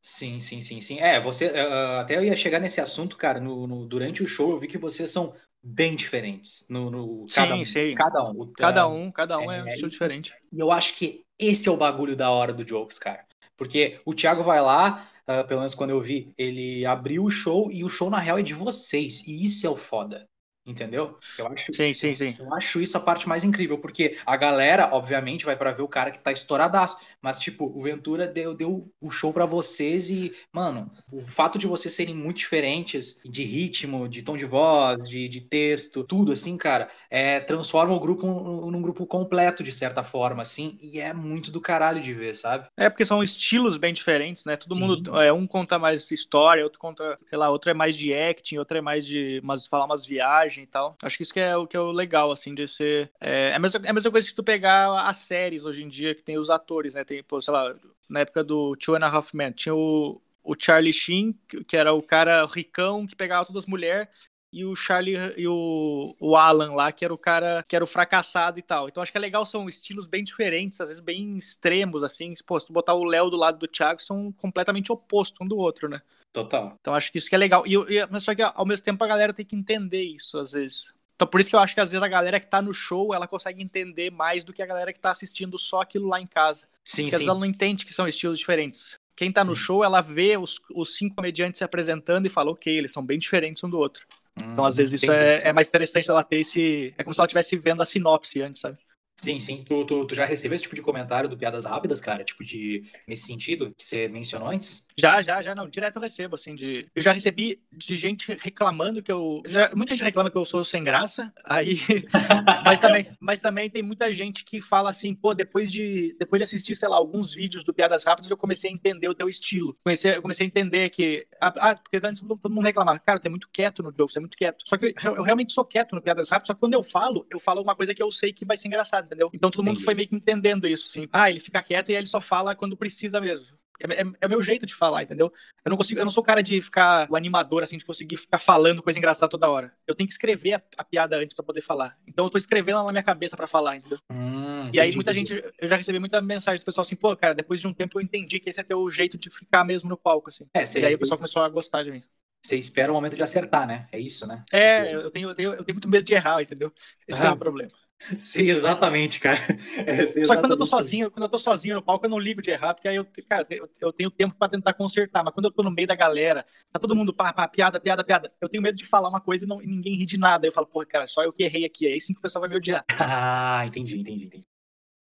Sim, sim, sim, sim. É, você. Uh, até eu ia chegar nesse assunto, cara. No, no, durante o show, eu vi que vocês são bem diferentes. No, no cada sim, um, sim. Cada um. Cada um, cada um é, é um estilo diferente. E eu acho que esse é o bagulho da hora do Jokes, cara. Porque o Thiago vai lá, uh, pelo menos quando eu vi, ele abriu o show e o show, na real, é de vocês. E isso é o foda. Entendeu? Eu acho, sim, sim, sim. Eu acho isso a parte mais incrível, porque a galera, obviamente, vai para ver o cara que tá estouradaço. Mas, tipo, o Ventura deu, deu o show para vocês e, mano, o fato de vocês serem muito diferentes de ritmo, de tom de voz, de, de texto, tudo assim, cara, é, transforma o grupo num grupo completo, de certa forma, assim, e é muito do caralho de ver, sabe? É, porque são estilos bem diferentes, né? Todo Sim. mundo, é, um conta mais história, outro conta, sei lá, outro é mais de acting, outro é mais de umas, falar umas viagens e tal. Acho que isso que é o que é o legal, assim, de ser. É, é, a, mesma, é a mesma coisa que tu pegar as séries hoje em dia, que tem os atores, né? Tem, pô, sei lá, na época do Two and a Half Men, tinha o, o Charlie Sheen, que era o cara ricão que pegava todas as mulheres, e o Charlie e o, o Alan lá, que era o cara que era o fracassado e tal. Então acho que é legal, são estilos bem diferentes, às vezes bem extremos, assim. Pô, se tu botar o Léo do lado do Thiago, são completamente opostos um do outro, né? Total. Então acho que isso que é legal. E, e, mas só que ao mesmo tempo a galera tem que entender isso, às vezes. Então por isso que eu acho que às vezes a galera que tá no show, ela consegue entender mais do que a galera que tá assistindo só aquilo lá em casa. Sim, Porque sim. às vezes ela não entende que são estilos diferentes. Quem tá sim. no show, ela vê os, os cinco comediantes se apresentando e fala, ok, eles são bem diferentes um do outro. Hum, então, às vezes, isso é, é, mais interessante ela ter esse. É como se ela estivesse vendo a sinopse antes, sabe? Sim, sim. Tu, tu, tu, já recebeu esse tipo de comentário do Piadas Rápidas, cara? Tipo, de nesse sentido que você mencionou antes? Já, já, já, não. Direto eu recebo, assim, de. Eu já recebi de gente reclamando que eu. Já... Muita gente reclama que eu sou sem graça. Aí. mas, também, mas também tem muita gente que fala assim, pô, depois de, depois de assistir, sei lá, alguns vídeos do Piadas Rápidas, eu comecei a entender o teu estilo. Comecei, eu comecei a entender que. Ah, porque antes todo mundo reclamava, cara, tu é muito quieto no jogo, você é muito quieto. Só que eu, eu realmente sou quieto no Piadas Rápidas, só que quando eu falo, eu falo uma coisa que eu sei que vai ser engraçado entendeu? Então todo mundo foi meio que entendendo isso, assim. Ah, ele fica quieto e ele só fala quando precisa mesmo. é, é, é, o meu jeito de falar, entendeu? Eu não consigo, eu não sou o cara de ficar o animador, assim, de conseguir ficar falando coisa engraçada toda hora. Eu tenho que escrever a, a piada antes para poder falar. Então eu tô escrevendo ela na minha cabeça para falar, entendeu? Hum, e aí muita entendi. gente, eu já recebi muita mensagem do pessoal assim, pô, cara, depois de um tempo eu entendi que esse é teu jeito de ficar mesmo no palco, assim. É, cê, e aí o pessoal começou a gostar de mim. Você espera o momento de acertar, né? É isso, né? É, eu tenho, eu tenho, eu tenho muito medo de errar, entendeu? Esse ah, é o problema. Sim, exatamente, cara. É, Só que quando eu tô sozinho, quando eu tô sozinho no palco, eu não ligo de errar, porque aí eu, cara, eu tenho tempo para tentar consertar. Mas quando eu tô no meio da galera, tá todo mundo pá, pá, piada, piada, piada. Eu tenho medo de falar uma coisa e, não, e ninguém ri de nada. Eu falo, pô, cara, só eu que errei aqui. Aí sim que o pessoal vai me odiar. Ah, entendi, entendi, entendi.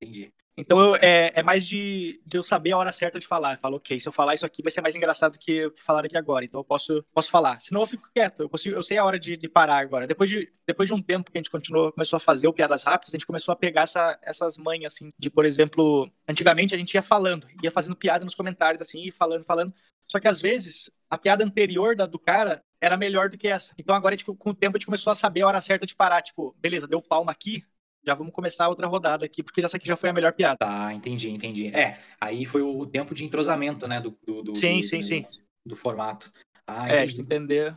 Entendi. Então eu, é, é, mais de, de, eu saber a hora certa de falar. Eu falo, ok, se eu falar isso aqui vai ser mais engraçado que o que falar aqui agora. Então eu posso, posso falar. Senão eu fico quieto. Eu, consigo, eu sei a hora de, de, parar agora. Depois de, depois de um tempo que a gente continuou, começou a fazer o Piadas Rápidas, a gente começou a pegar essa, essas manhas, assim, de, por exemplo, antigamente a gente ia falando, ia fazendo piada nos comentários, assim, e falando, falando. Só que às vezes a piada anterior da do cara era melhor do que essa. Então agora, tipo, com o tempo a gente começou a saber a hora certa de parar. Tipo, beleza, deu palma aqui, já vamos começar outra rodada aqui, porque essa aqui já foi a melhor piada. Tá, entendi, entendi. É, aí foi o tempo de entrosamento, né, do, do, do sim, do, sim, do, sim. do formato. Ah, é, de entender.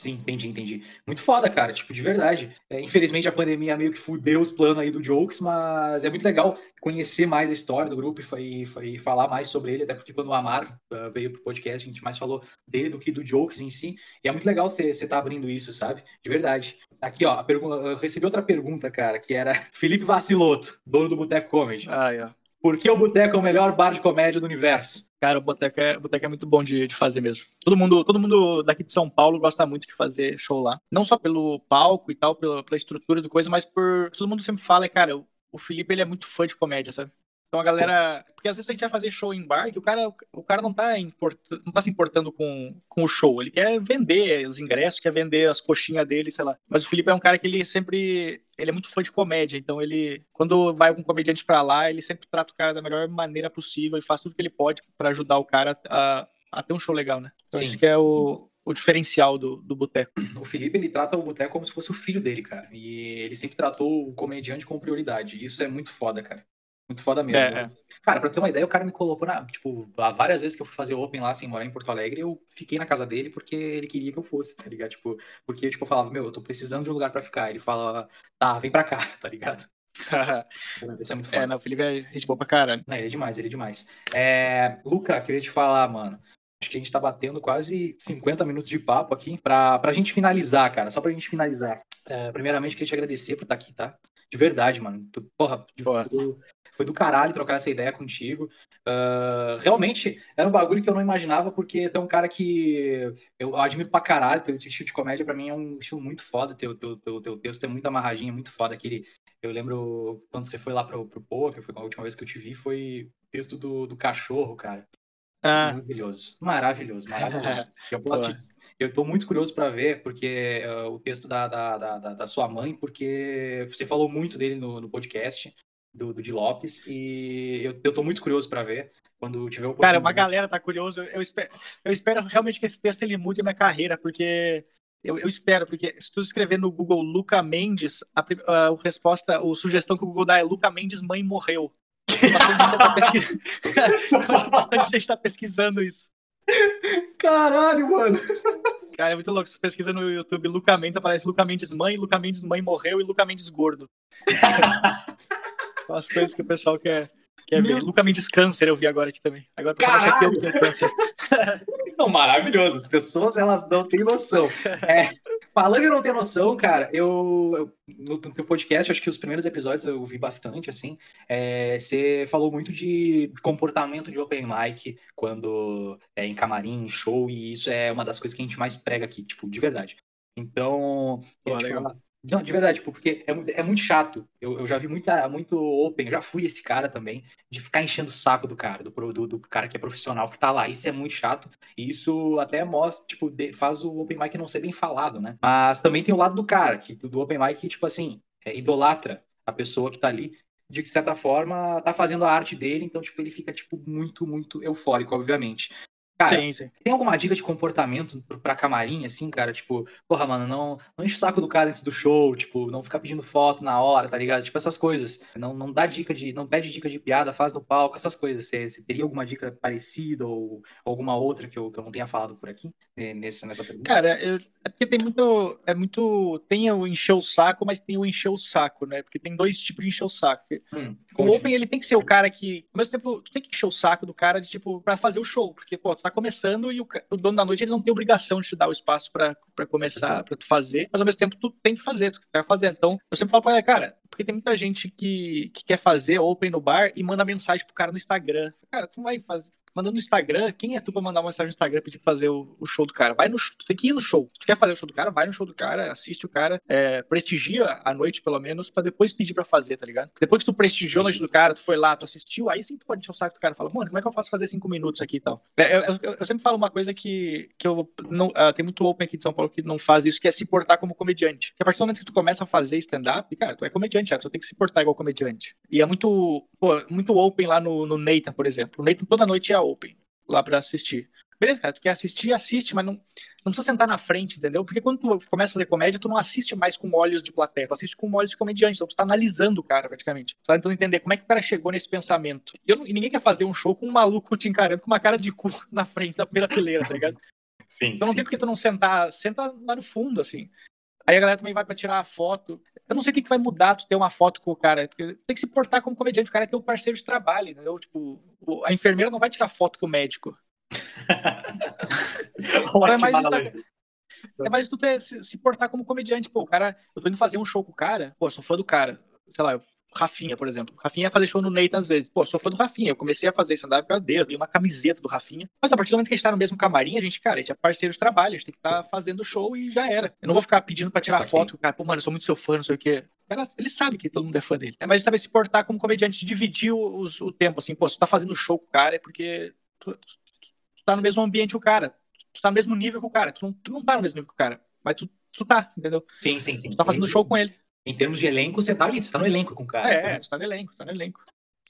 Sim, entendi, entendi. Muito foda, cara, tipo, de verdade. É, infelizmente a pandemia meio que fudeu os planos aí do Jokes, mas é muito legal conhecer mais a história do grupo e, e, e falar mais sobre ele, até porque quando o Amar uh, veio pro podcast, a gente mais falou dele do que do Jokes em si. E é muito legal você estar tá abrindo isso, sabe? De verdade. Aqui, ó, pergunta, recebi outra pergunta, cara, que era Felipe Vaciloto, dono do Boteco Comedy. Ah, é. Por que o Boteco é o melhor bar de comédia do universo? Cara, o Boteco é, o Boteco é muito bom de, de fazer mesmo. Todo mundo, todo mundo daqui de São Paulo gosta muito de fazer show lá. Não só pelo palco e tal, pela, pela estrutura do coisa, mas por. Todo mundo sempre fala, cara, o Felipe ele é muito fã de comédia, sabe? Então a galera. Porque às vezes a gente vai fazer show em bar que o cara, o cara não, tá import, não tá se importando com, com o show. Ele quer vender os ingressos, quer vender as coxinhas dele, sei lá. Mas o Felipe é um cara que ele sempre. Ele é muito fã de comédia. Então ele. Quando vai algum comediante pra lá, ele sempre trata o cara da melhor maneira possível e faz tudo que ele pode para ajudar o cara a, a ter um show legal, né? Então, sim, acho que é o, o diferencial do, do boteco. O Felipe, ele trata o boteco como se fosse o filho dele, cara. E ele sempre tratou o comediante com prioridade. Isso é muito foda, cara. Muito foda mesmo. É, é. Cara, pra ter uma ideia, o cara me colocou na. Tipo, várias vezes que eu fui fazer Open lá, sem morar em Porto Alegre, eu fiquei na casa dele porque ele queria que eu fosse, tá ligado? Tipo, porque, tipo, eu falava, meu, eu tô precisando de um lugar pra ficar. Ele fala, tá, vem pra cá, tá ligado? Isso é muito foda. É, não, o Felipe é gente boa pra caralho. É, ele é demais, ele é demais. É, Luca, queria te falar, mano. Acho que a gente tá batendo quase 50 minutos de papo aqui pra, pra gente finalizar, cara. Só pra gente finalizar. É, primeiramente, queria te agradecer por estar aqui, tá? De verdade, mano. Tu, porra, porra. Tu, foi do caralho trocar essa ideia contigo. Uh, realmente, era um bagulho que eu não imaginava, porque tem um cara que eu admiro pra caralho, pelo estilo de comédia, pra mim é um estilo muito foda, teu, teu, teu, teu texto é muito amarradinho, é muito foda. Aquele, eu lembro quando você foi lá pro, pro Poker, foi a última vez que eu te vi, foi o texto do, do cachorro, cara. Ah. Maravilhoso, maravilhoso, maravilhoso. eu, posso eu tô muito curioso para ver, porque uh, o texto da, da, da, da, sua mãe, porque você falou muito dele no, no podcast do, do Di Lopes e eu, eu tô muito curioso para ver quando tiver o Cara, uma galera tá curioso. Eu espero, eu espero realmente que esse texto ele mude a minha carreira, porque eu, eu espero, porque se tu escrever no Google Luca Mendes, a, a, a resposta, a sugestão que o Google dá é Luca Mendes, mãe morreu. Bastante gente tá pesquisando isso. Caralho, mano. Cara, é muito louco. Você pesquisa no YouTube Luca Mendes, aparece Luca Mendes mãe, Luca Mendes mãe morreu e Luca Mendes gordo. as coisas que o pessoal quer, quer ver. Luca Mendes câncer eu vi agora aqui também. Agora o pessoal acha que eu tenho câncer. Não, maravilhoso. As pessoas, elas não têm noção. É, falando em não ter noção, cara, eu, eu no, no teu podcast, acho que os primeiros episódios eu vi bastante, assim, é, você falou muito de comportamento de open mic quando é em camarim, show, e isso é uma das coisas que a gente mais prega aqui, tipo, de verdade. Então, Pô. Não, de verdade, tipo, porque é, é muito chato. Eu, eu já vi muita, muito open, já fui esse cara também, de ficar enchendo o saco do cara, do, do, do cara que é profissional, que tá lá. Isso é muito chato. E isso até mostra, tipo, de, faz o open mic não ser bem falado, né? Mas também tem o lado do cara, que, do open mic, que, tipo assim, é, idolatra a pessoa que tá ali. De certa forma, tá fazendo a arte dele, então, tipo, ele fica, tipo, muito, muito eufórico, obviamente. Cara, sim, sim. tem alguma dica de comportamento pra camarim, assim, cara? Tipo, porra, mano, não, não enche o saco do cara antes do show, tipo, não ficar pedindo foto na hora, tá ligado? Tipo, essas coisas. Não, não dá dica de. Não pede dica de piada, faz no palco, essas coisas. Você, você teria alguma dica parecida ou alguma outra que eu, que eu não tenha falado por aqui nessa, nessa pergunta? Cara, eu, é porque tem muito. É muito. Tem o encher o saco, mas tem o encher o saco, né? Porque tem dois tipos de encher o saco. Hum, o Open, ele tem que ser o cara que. Ao mesmo tempo, tu tem que encher o saco do cara de, tipo, pra fazer o show. Porque, pô, tu tá começando e o, o dono da noite ele não tem obrigação de te dar o espaço para começar, para tu fazer, mas ao mesmo tempo tu tem que fazer, tu quer fazer. Então, eu sempre falo pra ele, cara, porque tem muita gente que, que quer fazer open no bar e manda mensagem pro cara no Instagram. Cara, tu vai fazer, mandando no Instagram, quem é tu pra mandar uma mensagem no Instagram pedir pra fazer o, o, show do cara? Vai no tu tem que ir no show. Se tu quer fazer o show do cara, vai no show do cara, assiste o cara, é, prestigia a noite, pelo menos, pra depois pedir pra fazer, tá ligado? Depois que tu prestigiou a noite do cara, tu foi lá, tu assistiu, aí sim tu pode encher o saco do cara e fala, mano, como é que eu faço fazer cinco minutos aqui e tal? É, eu, eu, eu, sempre falo uma coisa que, que eu não. Uh, tem muito open aqui de São Paulo que não faz isso, que é se portar como comediante. Que a partir do momento que tu começa a fazer stand-up, cara, tu é comediante, já, tu tem que se portar igual comediante. E é muito, pô, muito open lá no, no Nathan, por exemplo. O Nathan toda noite é open lá para assistir. Beleza, cara, tu quer assistir, assiste, mas não, não precisa sentar na frente, entendeu? Porque quando tu começa a fazer comédia, tu não assiste mais com olhos de plateia, tu assiste com olhos de comediante, então tu tá analisando o cara, praticamente. Tu tá tentando entender como é que o cara chegou nesse pensamento. E, eu, e ninguém quer fazer um show com um maluco te encarando com uma cara de cu na frente da primeira fileira, tá ligado? Sim, então não sim, tem porque tu não sentar, senta lá no fundo, assim. Aí a galera também vai para tirar a foto. Eu não sei o que, que vai mudar tu ter uma foto com o cara. Porque tem que se portar como comediante. O cara é teu parceiro de trabalho, entendeu? Tipo, a enfermeira não vai tirar foto com o médico. então é, mais isso, é mais tu ter, se, se, portar como comediante. Pô, o cara, eu tô indo fazer um show com o cara, pô, sou fã do cara. Sei lá, Rafinha, por exemplo. Rafinha ia fazer show no Nathan às vezes. Pô, sou fã do Rafinha. Eu comecei a fazer stand-up por causa dele. Eu dei uma camiseta do Rafinha. Mas a partir do momento que a gente tá no mesmo camarim, a gente, cara, a gente é parceiro de trabalho. A gente tem que estar tá fazendo show e já era. Eu não vou ficar pedindo pra tirar foto. Cara, pô, mano, eu sou muito seu fã, não sei o quê. Cara, ele sabe que todo mundo é fã dele. É, mas sabe se portar como comediante, dividir o, o tempo, assim. Pô, se tu tá fazendo show com o cara é porque tu, tu, tu tá no mesmo ambiente que o cara. Tu tá no mesmo nível que o cara. Tu não, tu não tá no mesmo nível que o cara. Mas tu, tu tá, entendeu? Sim, sim, sim. Tu tá fazendo show com ele. Em termos de elenco, você tá ali, você tá no elenco com o cara. É, né? você tá no elenco, tá no elenco.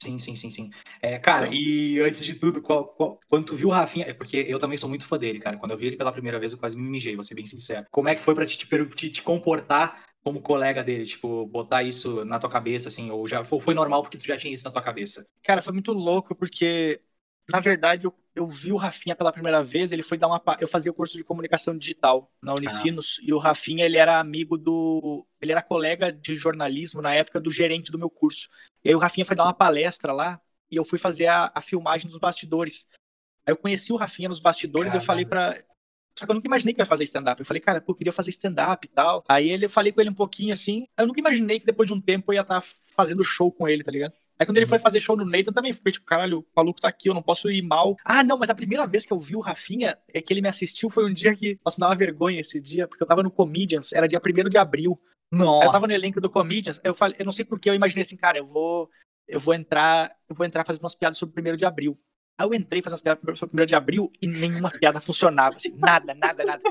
Sim, sim, sim, sim. É, cara, então... e antes de tudo, qual, qual, quando tu viu o Rafinha, é porque eu também sou muito fã dele, cara. Quando eu vi ele pela primeira vez, eu quase me mijei, vou ser bem sincero. Como é que foi pra te, te, te comportar como colega dele, tipo, botar isso na tua cabeça, assim, ou já foi normal porque tu já tinha isso na tua cabeça? Cara, foi muito louco, porque na verdade, eu, eu vi o Rafinha pela primeira vez, ele foi dar uma. Eu fazia o curso de comunicação digital na Unicinos, ah. e o Rafinha, ele era amigo do. Ele era colega de jornalismo na época do gerente do meu curso. E aí o Rafinha foi dar uma palestra lá, e eu fui fazer a, a filmagem dos bastidores. Aí eu conheci o Rafinha nos bastidores, e eu falei para só que eu nunca imaginei que ia fazer stand-up. Eu falei, cara, pô, eu queria fazer stand-up e tal. Aí ele, eu falei com ele um pouquinho assim. Eu nunca imaginei que depois de um tempo eu ia estar tá fazendo show com ele, tá ligado? Aí quando ele foi fazer show no Nathan, também fiquei tipo, caralho, o maluco tá aqui, eu não posso ir mal. Ah, não, mas a primeira vez que eu vi o Rafinha, é que ele me assistiu, foi um dia que, nossa, me dava vergonha esse dia, porque eu tava no Comedians, era dia 1 de abril. Nossa. Eu tava no elenco do Comedians, eu falei, eu não sei porque eu imaginei assim, cara, eu vou, eu vou entrar, eu vou entrar fazendo umas piadas sobre o 1 de abril. Aí eu entrei fazendo as piadas sobre o 1 de abril e nenhuma piada funcionava, assim, nada, nada, nada.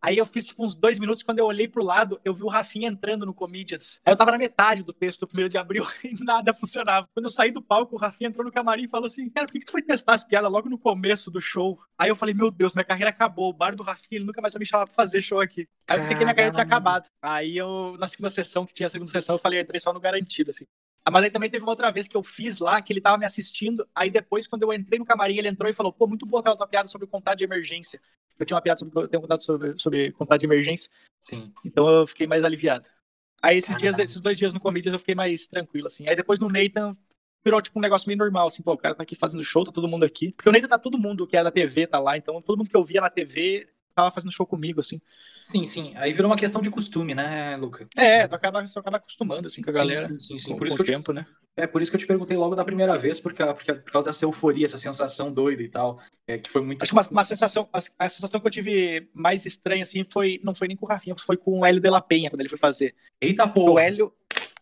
Aí eu fiz tipo uns dois minutos, quando eu olhei pro lado, eu vi o Rafinha entrando no Comedians. Aí eu tava na metade do texto do 1 de abril e nada funcionava. Quando eu saí do palco, o Rafinha entrou no camarim e falou assim: Cara, por que, que tu foi testar as piadas logo no começo do show? Aí eu falei: Meu Deus, minha carreira acabou. O bar do Rafinha, ele nunca mais vai me chamar pra fazer show aqui. Aí eu pensei que minha carreira tinha acabado. Aí eu, na segunda sessão, que tinha a segunda sessão, eu falei: eu entrei só no garantido, assim. Ah, mas aí também teve uma outra vez que eu fiz lá, que ele tava me assistindo. Aí depois, quando eu entrei no camarim, ele entrou e falou: pô, muito boa aquela tua piada sobre contato de emergência. Eu tinha uma piada sobre, eu tenho contato sobre, sobre contato de emergência. Sim. Então eu fiquei mais aliviado. Aí esses dias, esses dois dias no Comedians eu fiquei mais tranquilo, assim. Aí depois no Nathan virou tipo um negócio meio normal, assim, pô, o cara tá aqui fazendo show, tá todo mundo aqui. Porque o Nathan tá todo mundo que é da TV, tá lá, então todo mundo que eu via na TV tava fazendo show comigo, assim. Sim, sim. Aí virou uma questão de costume, né, Luca? É, tu acaba, tu acaba acostumando, assim, com a galera. Sim, sim, sim. Com, por isso que eu tempo, te... né? É por isso que eu te perguntei logo da primeira vez, porque, porque por causa dessa euforia, essa sensação doida e tal, é, que foi muito. Acho que uma, uma, sensação, a, a, sensação que eu tive mais estranha, assim, foi. Não foi nem com o Rafinha, foi com o Hélio de la Penha, quando ele foi fazer. Eita porra! O Hélio,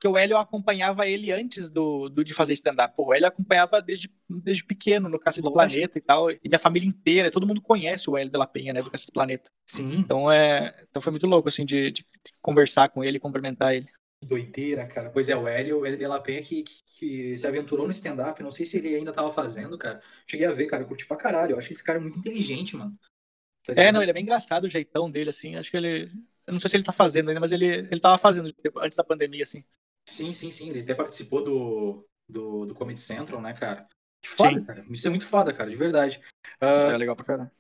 porque o Hélio acompanhava ele antes do, do de fazer stand-up. O Hélio acompanhava desde, desde pequeno no Cacete do Planeta e tal. E minha família inteira, todo mundo conhece o Hélio de la Penha, né, do Cacete do Planeta. Sim. Então, é, então foi muito louco, assim, de, de, de conversar com ele, cumprimentar ele. Que doideira, cara. Pois é, o Hélio, o Hélio de La Penha que, que, que se aventurou no stand-up. Não sei se ele ainda tava fazendo, cara. Cheguei a ver, cara. Eu curti pra caralho. Eu acho que esse cara é muito inteligente, mano. Tá é, não, ele é bem engraçado o jeitão dele, assim. Acho que ele. Eu não sei se ele tá fazendo ainda, mas ele, ele tava fazendo antes da pandemia, assim. Sim, sim, sim. Ele até participou do, do, do Comedy Central, né, cara? Que foda, sim. cara. Isso é muito foda, cara, de verdade. Uh, é legal pra caramba.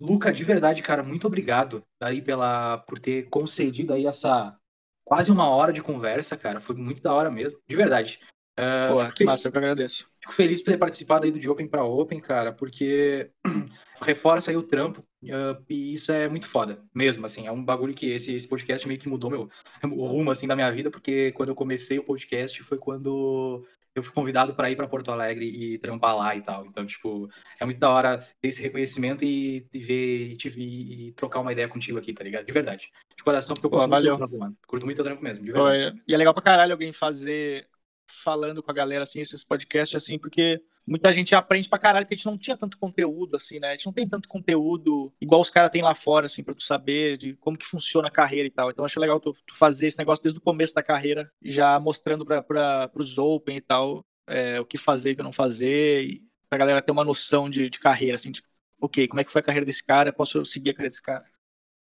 Luca, de verdade, cara, muito obrigado aí pela, por ter concedido aí essa quase uma hora de conversa, cara. Foi muito da hora mesmo, de verdade. Uh, Pô, que feliz, massa, eu que agradeço. Fico feliz por ter participado aí do de Open para Open, cara, porque reforça aí o trampo uh, e isso é muito foda, mesmo, assim. É um bagulho que esse, esse podcast meio que mudou meu o rumo, assim, da minha vida, porque quando eu comecei o podcast foi quando eu fui convidado para ir para Porto Alegre e trampar lá e tal. Então, tipo, é muito da hora ter esse reconhecimento e, e ver e, e, trocar uma ideia contigo aqui, tá ligado? De verdade. De coração, porque eu curto Pô, valeu. muito o trampo, mano. Curto muito o trampo mesmo, de verdade. Pô, e é legal pra caralho alguém fazer falando com a galera, assim, esses podcasts, assim, porque muita gente aprende pra caralho, porque a gente não tinha tanto conteúdo, assim, né? A gente não tem tanto conteúdo igual os caras têm lá fora, assim, pra tu saber de como que funciona a carreira e tal. Então, acho legal tu, tu fazer esse negócio desde o começo da carreira, já mostrando pra, pra, pros Open e tal, é, o que fazer e o que não fazer, e pra galera ter uma noção de, de carreira, assim, tipo, ok, como é que foi a carreira desse cara? Posso seguir a carreira desse cara?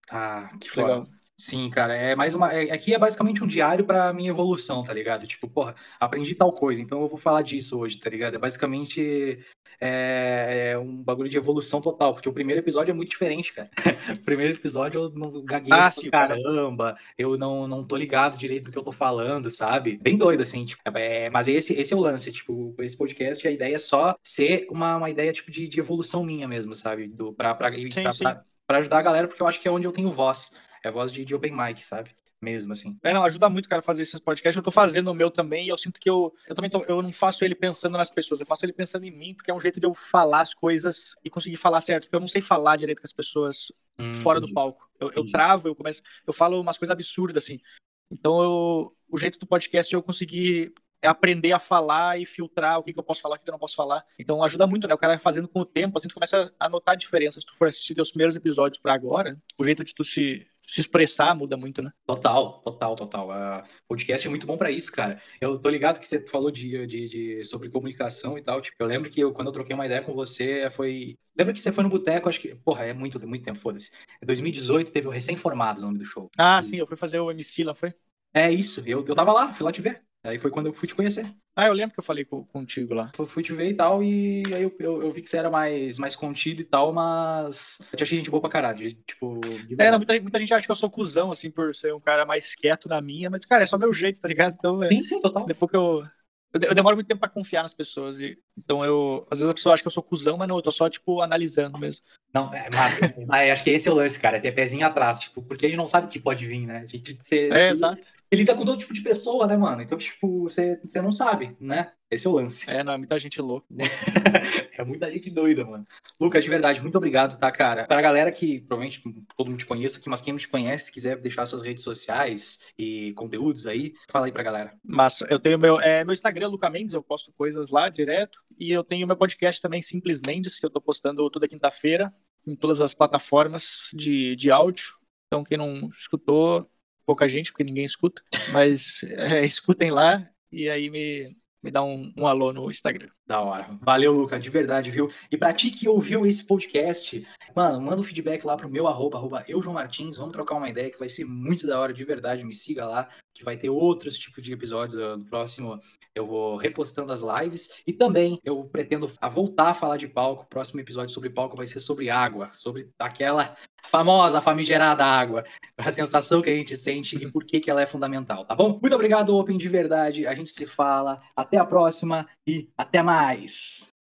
Ah, que legal. Foda. Sim, cara, é mais uma. É, aqui é basicamente um diário pra minha evolução, tá ligado? Tipo, porra, aprendi tal coisa, então eu vou falar disso hoje, tá ligado? É basicamente é, é um bagulho de evolução total, porque o primeiro episódio é muito diferente, cara. o primeiro episódio eu não gaguejo ah, sim, caramba, cara. eu não, não tô ligado direito do que eu tô falando, sabe? Bem doido, assim, tipo, é, mas esse, esse é o lance, tipo, esse podcast, a ideia é só ser uma, uma ideia, tipo, de, de evolução minha mesmo, sabe? Do, pra, pra, sim, pra, sim. Pra, pra ajudar a galera, porque eu acho que é onde eu tenho voz. É voz de, de open mic, sabe? Mesmo assim. É, não, ajuda muito, cara, fazer esses podcasts. Eu tô fazendo o meu também e eu sinto que eu. Eu também tô, eu não faço ele pensando nas pessoas, eu faço ele pensando em mim, porque é um jeito de eu falar as coisas e conseguir falar certo. Porque eu não sei falar direito com as pessoas hum, fora entendi. do palco. Eu, eu travo, eu começo. Eu falo umas coisas absurdas, assim. Então eu, o jeito do podcast é eu conseguir aprender a falar e filtrar o que, que eu posso falar, o que, que eu não posso falar. Então ajuda muito, né? O cara fazendo com o tempo, assim, tu começa a notar a diferença. Se tu for assistir os primeiros episódios para agora, o jeito de tu se se expressar muda muito, né? Total, total, total. O podcast é muito bom para isso, cara. Eu tô ligado que você falou de, de, de, sobre comunicação e tal. Tipo, eu lembro que eu, quando eu troquei uma ideia com você, foi. Lembra que você foi no boteco, acho que. Porra, é muito, muito tempo, foda-se. Em 2018 teve o Recém-Formados, o nome do show. Ah, e... sim, eu fui fazer o MC lá, foi? É isso, eu, eu tava lá, fui lá te ver. Aí foi quando eu fui te conhecer. Ah, eu lembro que eu falei contigo lá. Eu fui te ver e tal, e aí eu, eu, eu, vi que você era mais, mais contido e tal, mas eu te achei gente boa pra caralho. Tipo, é, não, muita, muita, gente acha que eu sou cuzão, assim, por ser um cara mais quieto na minha, mas, cara, é só meu jeito, tá ligado? Então, é, sim, sim, total. Depois que eu, eu, demoro muito tempo pra confiar nas pessoas. E, então eu. Às vezes a pessoa acha que eu sou cuzão, mas não, eu tô só, tipo, analisando mesmo. Não, é, mas, mas acho que esse é o lance, cara. É ter pezinho atrás, tipo, porque a gente não sabe o que pode vir, né? A gente, você, é, exato. Ele lida com todo tipo de pessoa, né, mano? Então, tipo, você, você não sabe, né? Esse é o lance. É, não, é muita gente louca. é muita gente doida, mano. Lucas, de verdade, muito obrigado, tá, cara? Pra galera que provavelmente todo mundo te conheça aqui, mas quem não te conhece, quiser deixar suas redes sociais e conteúdos aí, fala aí pra galera. Massa, eu tenho meu, é, meu Instagram, Luca Mendes, eu posto coisas lá direto. E eu tenho meu podcast também, Simples Mendes, que eu tô postando toda quinta-feira em todas as plataformas de, de áudio. Então, quem não escutou, pouca gente, porque ninguém escuta, mas é, escutem lá e aí me, me dá um, um alô no Instagram. Da hora. Valeu, Luca, de verdade, viu? E pra ti que ouviu esse podcast, mano, manda um feedback lá pro meu arroba, arroba eu, João Martins, vamos trocar uma ideia que vai ser muito da hora, de verdade, me siga lá, que vai ter outros tipos de episódios. No próximo, eu vou repostando as lives, e também eu pretendo voltar a falar de palco, o próximo episódio sobre palco vai ser sobre água, sobre aquela famosa, famigerada água, a sensação que a gente sente e por que que ela é fundamental, tá bom? Muito obrigado, Open, de verdade, a gente se fala, até a próxima e até mais!